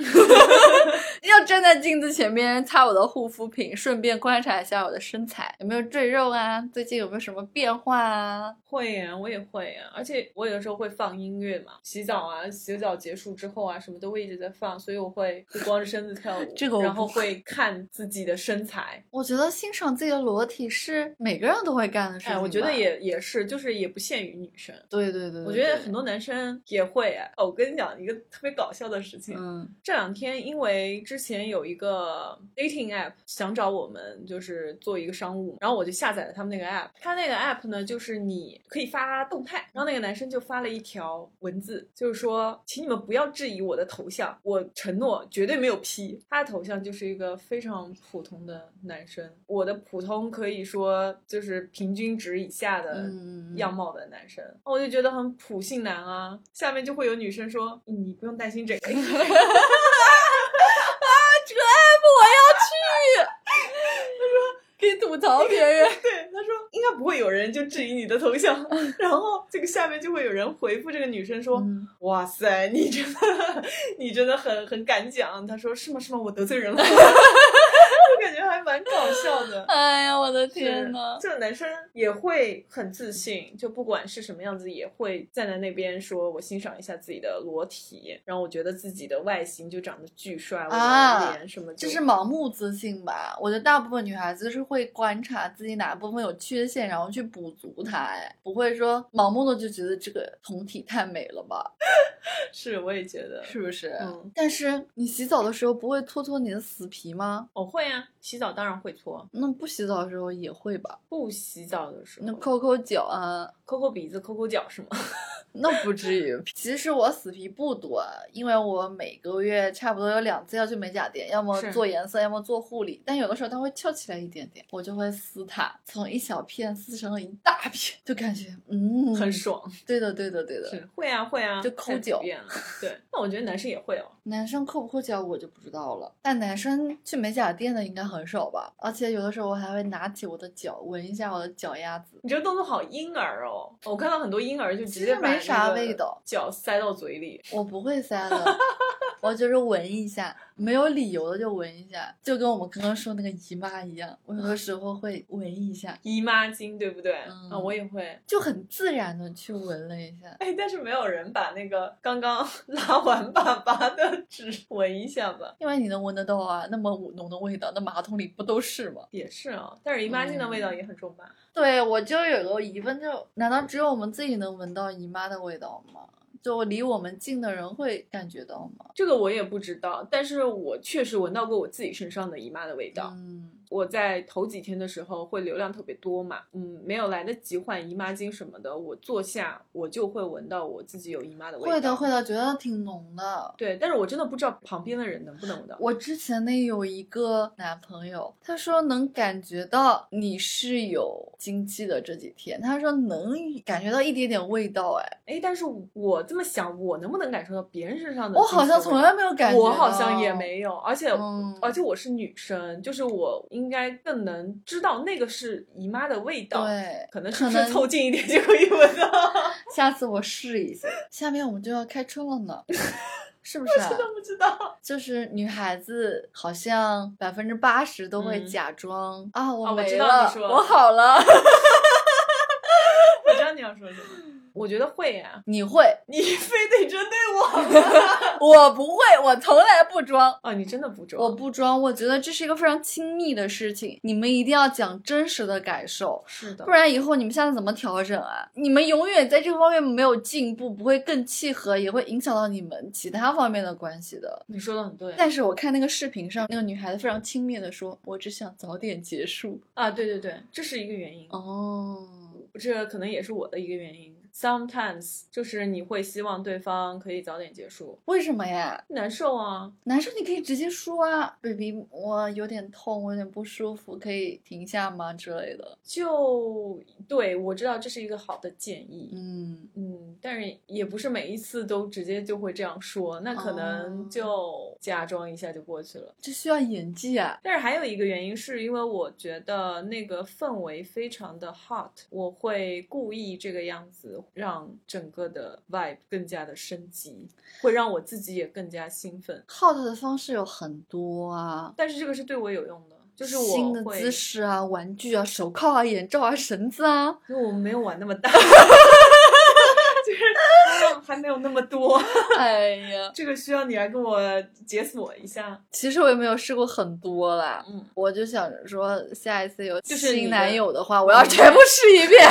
要站在镜子前面擦我的护肤品，顺便观察一下我的身材有没有赘肉啊，最近有没有什么变化啊？会呀，我也会呀，而且我有的时候会放音乐嘛，洗澡啊，洗澡结束之后啊，什么都会一直在放，所以我会会光着身子跳舞，这个我然后会看自己的身材。我觉得欣赏自己的裸体是每个人都会干的事情哎，我觉得也也是，就是也不限于女生。对对对对我觉得很多男生也会我跟你讲一个特别搞笑的事情，嗯。这两天因为之前有一个 dating app 想找我们就是做一个商务，然后我就下载了他们那个 app。他那个 app 呢，就是你可以发动态，然后那个男生就发了一条文字，就是说，请你们不要质疑我的头像，我承诺绝对没有 P。他的头像就是一个非常普通的男生，我的普通可以说就是平均值以下的嗯。样貌的男生，我就觉得很普信男啊。下面就会有女生说，你不用担心这个。可以 吐槽别人。对，他说应该不会有人就质疑你的头像，然后这个下面就会有人回复这个女生说：“嗯哇塞，你真的你真的很很敢讲。”他说：“是吗？是吗？我得罪人了。”还蛮搞笑的。哎呀，我的天呐！这个男生也会很自信，就不管是什么样子，也会站在那边说：“我欣赏一下自己的裸体，然后我觉得自己的外形就长得巨帅，我啊的脸什么就……”这是盲目自信吧？我觉得大部分女孩子是会观察自己哪部分有缺陷，然后去补足它，哎，不会说盲目的就觉得这个酮体太美了吧？是，我也觉得是不是？嗯但是你洗澡的时候不会搓搓你的死皮吗？我会啊，洗澡当然会搓，那不洗澡的时候也会吧？不洗澡的时候那抠抠脚啊，抠抠鼻子、抠抠脚是吗？那不至于。其实我死皮不多，因为我每个月差不多有两次要去美甲店，要么做颜色，要么做护理。但有的时候它会翘起来一点点，我就会撕它，从一小片撕成了一大片，就感觉嗯很。爽，对的，对的，对的。是会啊会啊，就抠脚。对，那我觉得男生也会哦。男生抠不抠脚我就不知道了，但男生去美甲店的应该很少吧？而且有的时候我还会拿起我的脚闻一下我的脚丫子。你这个动作好婴儿哦！我看到很多婴儿就直接其实没啥味道，脚塞到嘴里。我不会塞的，我就是闻一下，没有理由的就闻一下，就跟我们刚刚说那个姨妈一样，我有的时候会闻一下，姨妈巾对不对？嗯啊，我也会。就很自然的去闻了一下。哎，但是没有人把那个刚刚 拉完粑粑的纸闻一下吧？因为你能闻得到啊，那么浓的味道，那马桶里不都是吗？也是啊，但是姨妈巾的味道也很重吧？对，我就有个疑问，就难道只有我们自己能闻到姨妈的味道吗？就离我们近的人会感觉到吗？这个我也不知道，但是我确实闻到过我自己身上的姨妈的味道。嗯，我在头几天的时候会流量特别多嘛，嗯，没有来得及换姨妈巾什么的，我坐下我就会闻到我自己有姨妈的味道。会的，会的，觉得挺浓的。对，但是我真的不知道旁边的人能不能闻到。我之前那有一个男朋友，他说能感觉到你是有经期的这几天，他说能感觉到一点点味道，哎，哎，但是我这么想，我能不能感受到别人身上的我？好像从来没有感觉，我好像也没有，而且、嗯而且我是女生，就是我应该更能知道那个是姨妈的味道。，对，可能是不凑近一点就可以闻到？下次我试一下。下面我们就要开春了呢，是不是、啊？真的不知道。就是女孩子好像百分之八十都会嗯假装、啊，我哦我没了，知道你说我好了。我知道你要说什么，我觉得会呀、你会，你非得针对我 我不会，我从来不装。哦，你真的不装？我不装，我觉得这是一个非常亲密的事情，你们一定要讲真实的感受，是的不，然以后你们下次怎么调整啊？你们永远在这个方面没有进步，不会更契合，也会影响到你们其他方面的关系的。你说的很对。但是我看那个视频上，那个女孩子非常轻蔑的说：“我只想早点结束。啊，对对对，这是一个原因。”哦，这可能也是我的一个原因。Sometimes 就是你会希望对方可以早点结束，为什么呀？难受啊。难受你可以直接说啊，baby，我有点痛，我有点不舒服，可以停下吗之类的。就对我知道这是一个好的建议，嗯，嗯，但是也不是每一次都直接就会这样说，那可能哦就假装一下就过去了。这需要演技啊。但是还有一个原因，是因为我觉得那个氛围非常的 hot，我会故意这个样子，让整个的 vibe 更加的升级，会让我自己也更加兴奋。hot 的方式有很多啊，但是这个是对我有用的，就是我新的姿势啊、玩具啊、手铐啊、眼罩啊、绳子啊。因为我们没有玩那么大，就是嗯还没有那么多，哎呀，这个需要你来跟我解锁一下。其实我也没有试过很多啦。嗯，我就想着说，下一次有新男友的话，我要全部试一遍。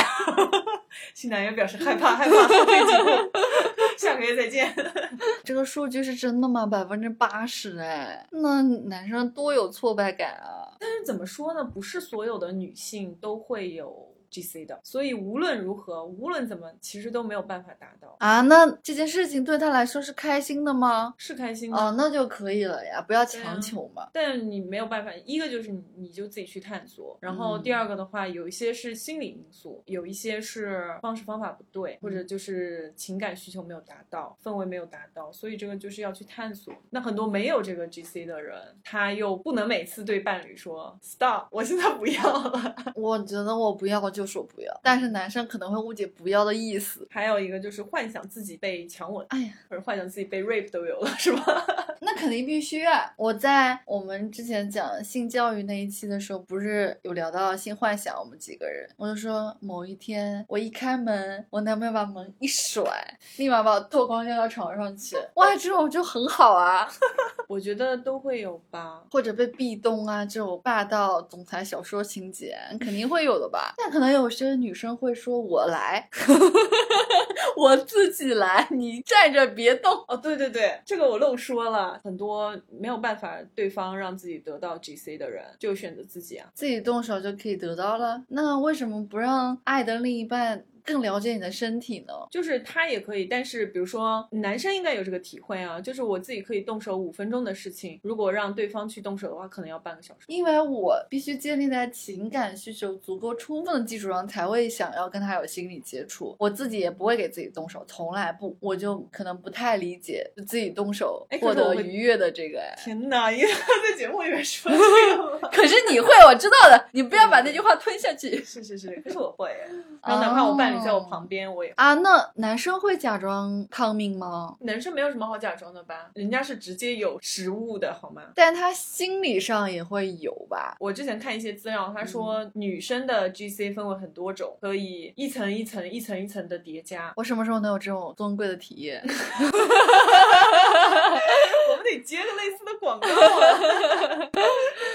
新男友表示害怕，害怕，下个月再见。这个数据是真的吗？百分之八十哎，那男生多有挫败感啊！但是怎么说呢？不是所有的女性都会有 GC 的，所以无论如何，无论怎么，其实都没有办法达到。啊，那这件事情对他来说是开心的吗？是开心的，哦，那就可以了呀，不要强求嘛。但你没有办法。一个就是你你就自己去探索，然后嗯第二个的话，有一些是心理因素，有一些是方式方法不对，或者嗯就是情感需求没有达到，氛围没有达到，所以这个就是要去探索。那很多没有这个 GC 的人，他又不能每次对伴侣说 stop，我现在不要了。我觉得我不要就说不要，但是男生可能会误解不要的意思。还有一个就是幻想自己被强吻，哎呀，或者幻想自己被 rape 都有了，是吧？那肯定必须啊！我在我们之前讲性教育那一期的时候，不是有聊到性幻想，我们几个人，我就说某一天我一开门，我男朋友把门一甩，立马把我脱光扔到床上去，哇，这种就很好啊！我觉得都会有吧。或者被壁咚啊，这种霸道总裁小说情节肯定会有的吧？但可能有些女生会说：“我来，我自己来，你站着别动。”哦，对对对，这个我漏说了，很多没有办法对方让自己得到 GC 的人，就选择自己啊。自己动手就可以得到了，那为什么不让爱的另一半更了解你的身体呢？就是他也可以，但是比如说男生应该有这个体会啊，就是我自己可以动手五分钟的事情，如果让对方去动手的话，可能要半个小时。因为我必须建立在情感需求足够充分的基础上，才会想要跟他有心理接触。我自己也不会给自己动手，从来不，我就可能不太理解自己动手获得愉悦的这个。哎天哪，因为他在节目里面说这个？可是你会，我知道的，你不要把那句话吞下去是是是，可是我会，然后哪怕我伴侣在我旁边，我也。啊。那男生会假装抗命吗？男生没有什么好假装的吧？人家是直接有实物的好吗？但他心理上也会有吧？我之前看一些资料，他说女生的 GC 分为很多种，可以一层一层、一层一层的叠加。我什么时候能有这种尊贵的体验？我们得接个类似的广告啊。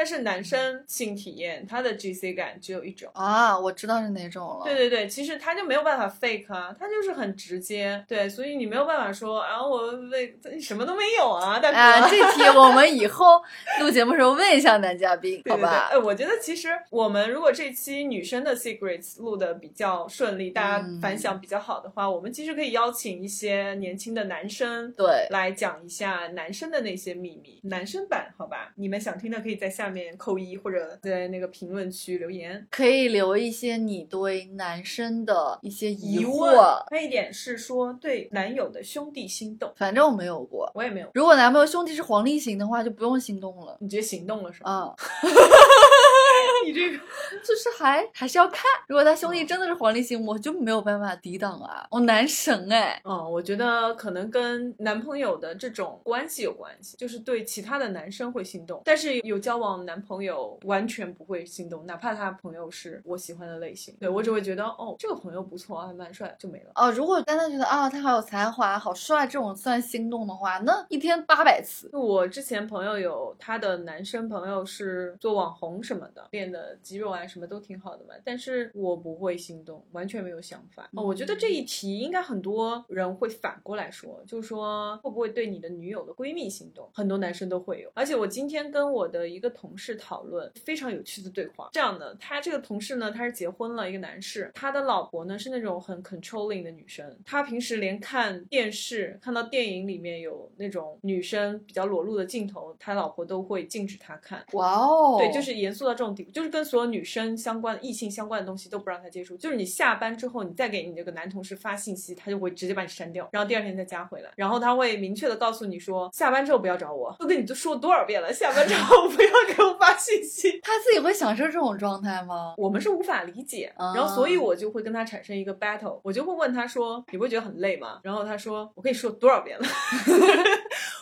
但是男生性体验，他的 GC 感只有一种。啊，我知道是哪种了。对对对，其实他就没有办法 fake 啊，他就是很直接。对，所以你没有办法说啊，我为什么都没有啊，大哥。啊，这题 我们以后录节目时候问一下男嘉宾，对对对，好吧哎，？我觉得其实我们如果这期女生的 secrets 录的比较顺利，大家嗯反响比较好的话，我们其实可以邀请一些年轻的男生。对，来讲一下男生的那些秘密，男生版，好吧？你们想听的可以在下面扣一，或者在那个评论区留言。可以留一些你对男生的一些疑问惑。还有一点是说对男友的兄弟心动，反正我没有过。我也没有。如果男朋友兄弟是黄立行的话，就不用心动了。你直接行动了是吧？啊，你这个 就是还还是要看。如果他兄弟真的是黄立行，我就没有办法抵挡啊！我男神哎，嗯，我觉得可能跟男朋友的这种关系有关系，就是对其他的男生会心动，但是有交往男朋友完全不会心动，哪怕他朋友是我喜欢的类型，对我只会觉得哦，这个朋友不错啊，还蛮帅，就没了。哦，如果单单觉得啊他好有才华、好帅这种算心动的话，那一天八百次。我之前朋友有他的男生朋友是做网红什么的，练的肌肉啊什么都挺好的嘛，但是我不会心动，完全没有想法。哦，我觉得这一题应该很多人会反过来说，就是说会不会对你的女友的闺蜜心动？很多男生都会有。而且我今天跟我的一个同事讨论非常有趣的对话，这样的，他这个同事呢，他是结婚了，一个男士，他的老婆呢是那种很 controlling 的女生，他平时连看电视看到电影里面有那种女生比较裸露的镜头，他老婆都会禁止他看。哇哦，对，就是严肃到这种地步，就是跟所有女生相关的、异性相关的东西都不让他接触。就是你下班之后，你再给你这个男同事发信息，他就会直接把你删掉，然后第二天再加回来。然后他会明确的告诉你说，下班之后不要找我，都跟你都说多少遍了，下班之后不要给我发信息。他自己会享受这种状态吗？我们是无法理解，啊然后所以我就会跟他产生一个 battle，我就会问他说，你不会觉得很累吗？然后他说，我跟你说多少遍了。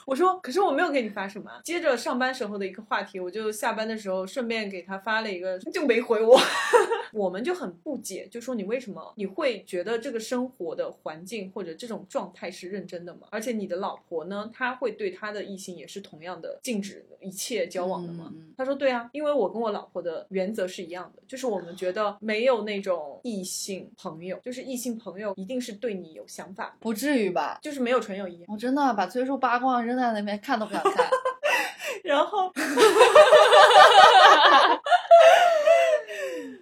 我说，可是我没有给你发什么。接着上班时候的一个话题，我就下班的时候顺便给他发了一个，就没回我。我们就很不解，就说你为什么你会觉得这个生活的环境或者这种状态是认真的吗？而且你的老婆呢，她会对她的异性也是同样的禁止一切交往的吗？嗯嗯他说对啊，因为我跟我老婆的原则是一样的，就是我们觉得没有那种异性朋友，就是异性朋友一定是对你有想法，不至于吧？就是没有纯友谊。我真的把崔叔八卦扔在那边，看都不想看。然后，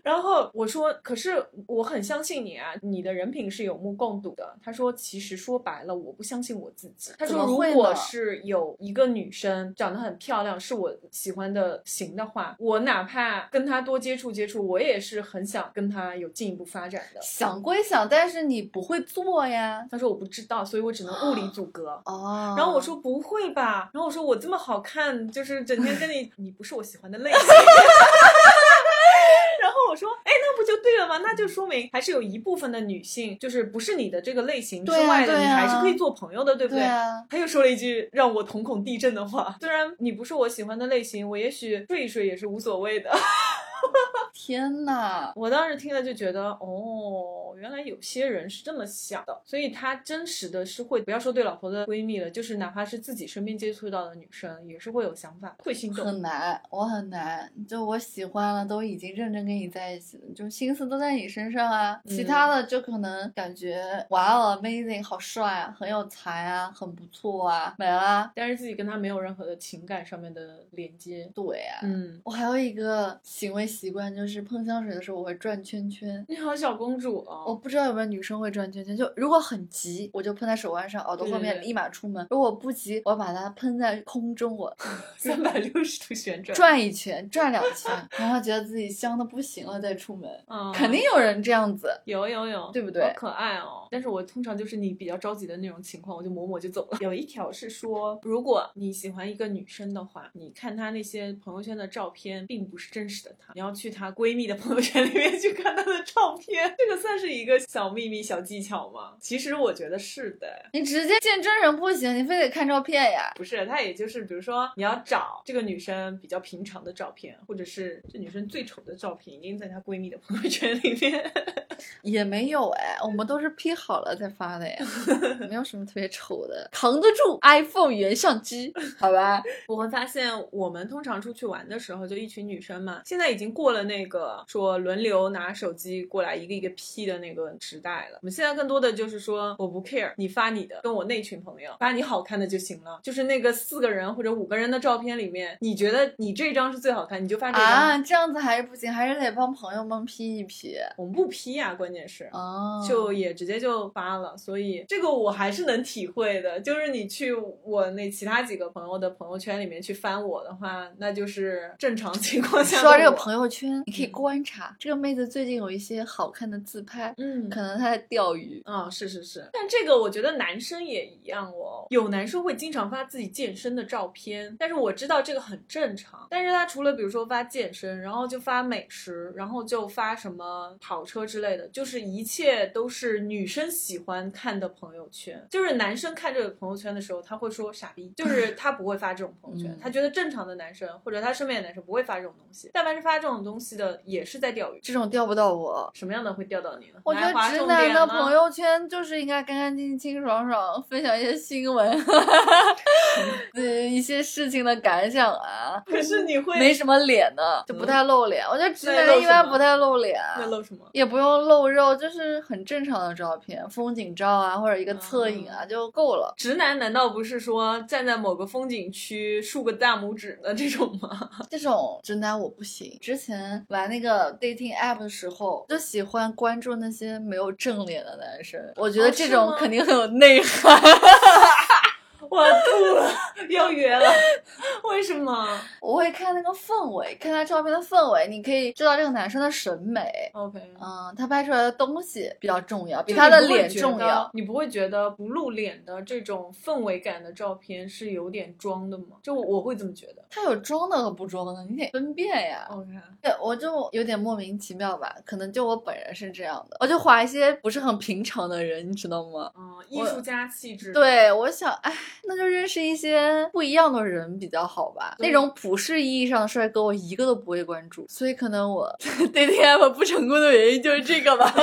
然后我说，可是我很相信你啊，你的人品是有目共睹的。他说，其实说白了，我不相信我自己。他说，如果是有一个女生长得很漂亮，是我喜欢的型的话，我哪怕跟她多接触接触，我也是很想跟她有进一步发展的。想归想，但是你不会做呀。他说我不知道，所以我只能物理阻隔。哦，然后我说不会吧，然后我说我这么好看，就是整天跟你，你不是我喜欢的类型。我说，哎，那不就对了吗？那就说明还是有一部分的女性，就是不是你的这个类型之外的，你还是可以做朋友的，对不对啊，他又说了一句让我瞳孔地震的话：虽然你不是我喜欢的类型，我也许睡一睡也是无所谓的。天呐，我当时听了就觉得，哦，原来有些人是这么想的，所以他真实的是会，不要说对老婆的闺蜜了，就是哪怕是自己身边接触到的女生，也是会有想法，会心动。很难，我很难。就我喜欢了，都已经认真跟你在一起了，就心思都在你身上啊。其嗯他的就可能感觉哇哦，amazing，好帅啊，很有才啊，很不错啊，没了。但是自己跟他没有任何的情感上面的连接。对啊，嗯，我还有一个行为习惯，就是喷香水的时候我会转圈圈。你好，小公主哦。我不知道有没有女生会转圈圈，就如果很急，我就喷在手腕上，耳朵后面立马出门；如果不急，我把它喷在空中，我 三百六十度旋转，转一圈，转两圈，然后觉得自己香的不行了再出门。嗯肯定有人这样子，有有有，对不对好可爱哦！但是我通常就是你比较着急的那种情况，我就抹抹就走了。有一条是说，如果你喜欢一个女生的话，你看她那些朋友圈的照片，并不是真实的她，你要去她闺蜜的朋友圈里面去看她的照片。这个算是一个小秘密、小技巧吗？其实我觉得是的。你直接见真人不行，你非得看照片呀。不是，他也就是比如说，你要找这个女生比较平常的照片，或者是这女生最丑的照片，一定在她闺蜜的朋友圈里面。也没有哎，我们都是 P 好了再发的呀，没有什么特别丑的，扛得住 iPhone 原相机，好吧？我会发现，我们通常出去玩的时候，就一群女生嘛，现在已经过了那个说轮流拿手机过来一个一个 P 的那个时代了。我们现在更多的就是说，我不 care，你发你的，跟我那群朋友发你好看的就行了。就是那个四个人或者五个人的照片里面，你觉得你这张是最好看，你就发这张。啊，这样子还是不行，还是得帮朋友们 P 一 P。我们不 P 呀、关键是。哦，就也直接就发了，所以这个我还是能体会的。就是你去我那其他几个朋友的朋友圈里面去翻我的话，那就是正常情况下的说到这个朋友圈，你可以嗯观察这个妹子最近有一些好看的自拍，嗯可能她在钓鱼。啊、是是是，但这个我觉得男生也一样哦。有男生会经常发自己健身的照片，但是我知道这个很正常。但是他除了比如说发健身，然后就发美食，然后就发什么跑车之类的，就是一切都是女生喜欢看的朋友圈。就是男生看这个朋友圈的时候，他会说傻逼，就是 他不会发这种朋友圈，嗯他觉得正常的男生或者他身边的男生不会发这种东西。但凡是发这种东西的，也是在钓鱼。这种钓不到我。什么样的会钓到你呢？我觉得直男的朋友圈就是应该干干净净、清清爽爽，分享一些新闻，对一些事情的感想啊。可是你会没什么脸呢，就不太露脸。我觉得直男一般不太露脸，那露什么？也不用露肉，就是很正常的照片，风景照啊，或者一个侧影啊、就够了。直男难道不是说站在某个风景区竖个大拇指的这种吗？这种直男我不行。之前玩那个 dating app 的时候，就喜欢关注那些没有正脸的男生，我觉得这种肯定很有内涵。我吐了，要约了，为什么我会看那个氛围，看他照片的氛围，你可以知道这个男生的审美。？OK，嗯，他拍出来的东西比较重要，比就他的脸重要。你不会觉得不露脸的这种氛围感的照片是有点装的吗？就我我会这么觉得。他有装的和不装的，你得分辨呀。OK，对，我就有点莫名其妙吧，可能就我本人是这样的，我就划一些不是很平常的人，你知道吗？嗯，艺术家气质。，对，我想，哎，那就认识一些不一样的人比较好吧。那种普世意义上的帅哥，我一个都不会关注，所以可能我 dating app 不成功的原因就是这个吧。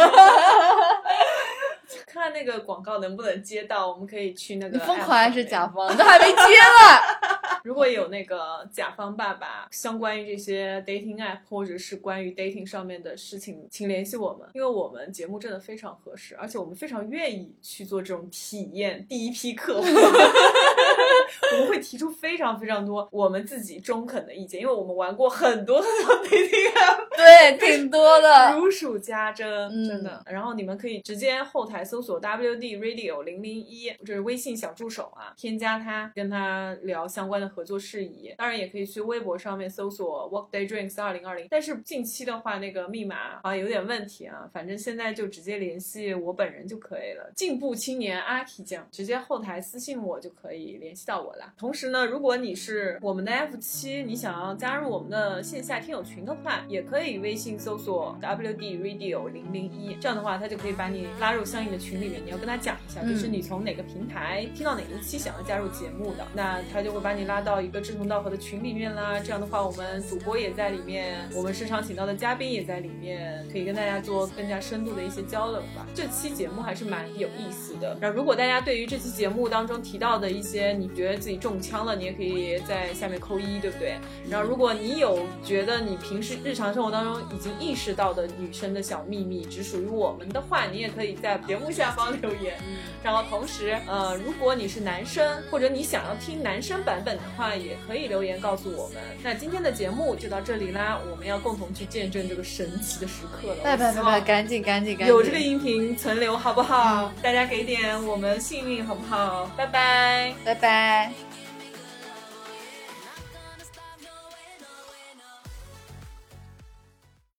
看那个广告能不能接到，我们可以去那个你疯狂还是甲方？都还没接呢。如果有那个甲方爸爸相关于这些 dating app 或者是关于 dating 上面的事情，请联系我们，因为我们节目真的非常合适，而且我们非常愿意去做这种体验第一批客户。我们会提出非常非常多我们自己中肯的意见，因为我们玩过很多很多 dating app，对，挺多的。如数家珍，嗯真的。然后你们可以直接后台搜索 WD Radio 零零一，这是微信小助手啊，添加他，跟他聊相关的合作事宜。当然也可以去微博上面搜索 Workday Drinks 二零二零。但是近期的话，那个密码好像有点问题啊，反正现在就直接联系我本人就可以了。进步青年阿 K 酱，直接后台私信我就可以联系到我啦。同时呢，如果你是我们的 F 七，你想要加入我们的线下听友群的话，也可以微信搜索 WD Radio 零零一，这样的话他就可以把你拉入相应的群里面。你要跟他讲一下，嗯就是你从哪个平台听到哪一期想要加入节目的，那他就会把你拉到一个志同道合的群里面啦。这样的话，我们主播也在里面，我们时常请到的嘉宾也在里面，可以跟大家做更加深度的一些交流吧。这期节目还是蛮有意思的。然后，如果大家对于这期节目当中提到的一些你觉得自己中枪了，你也可以在下面扣一，对不对？然后如果你有觉得你平时日常生活当中已经意识到的女生的小秘密只属于我们的话，你也可以在节目下方留言。然后同时，呃，如果你是男生或者你想要听男生版本的话，也可以留言告诉我们。那今天的节目就到这里啦，我们要共同去见证这个神奇的时刻了。拜拜拜拜，赶紧赶紧赶紧，有这个音频存留好不好？大家给点我们幸运好不好？拜拜拜拜。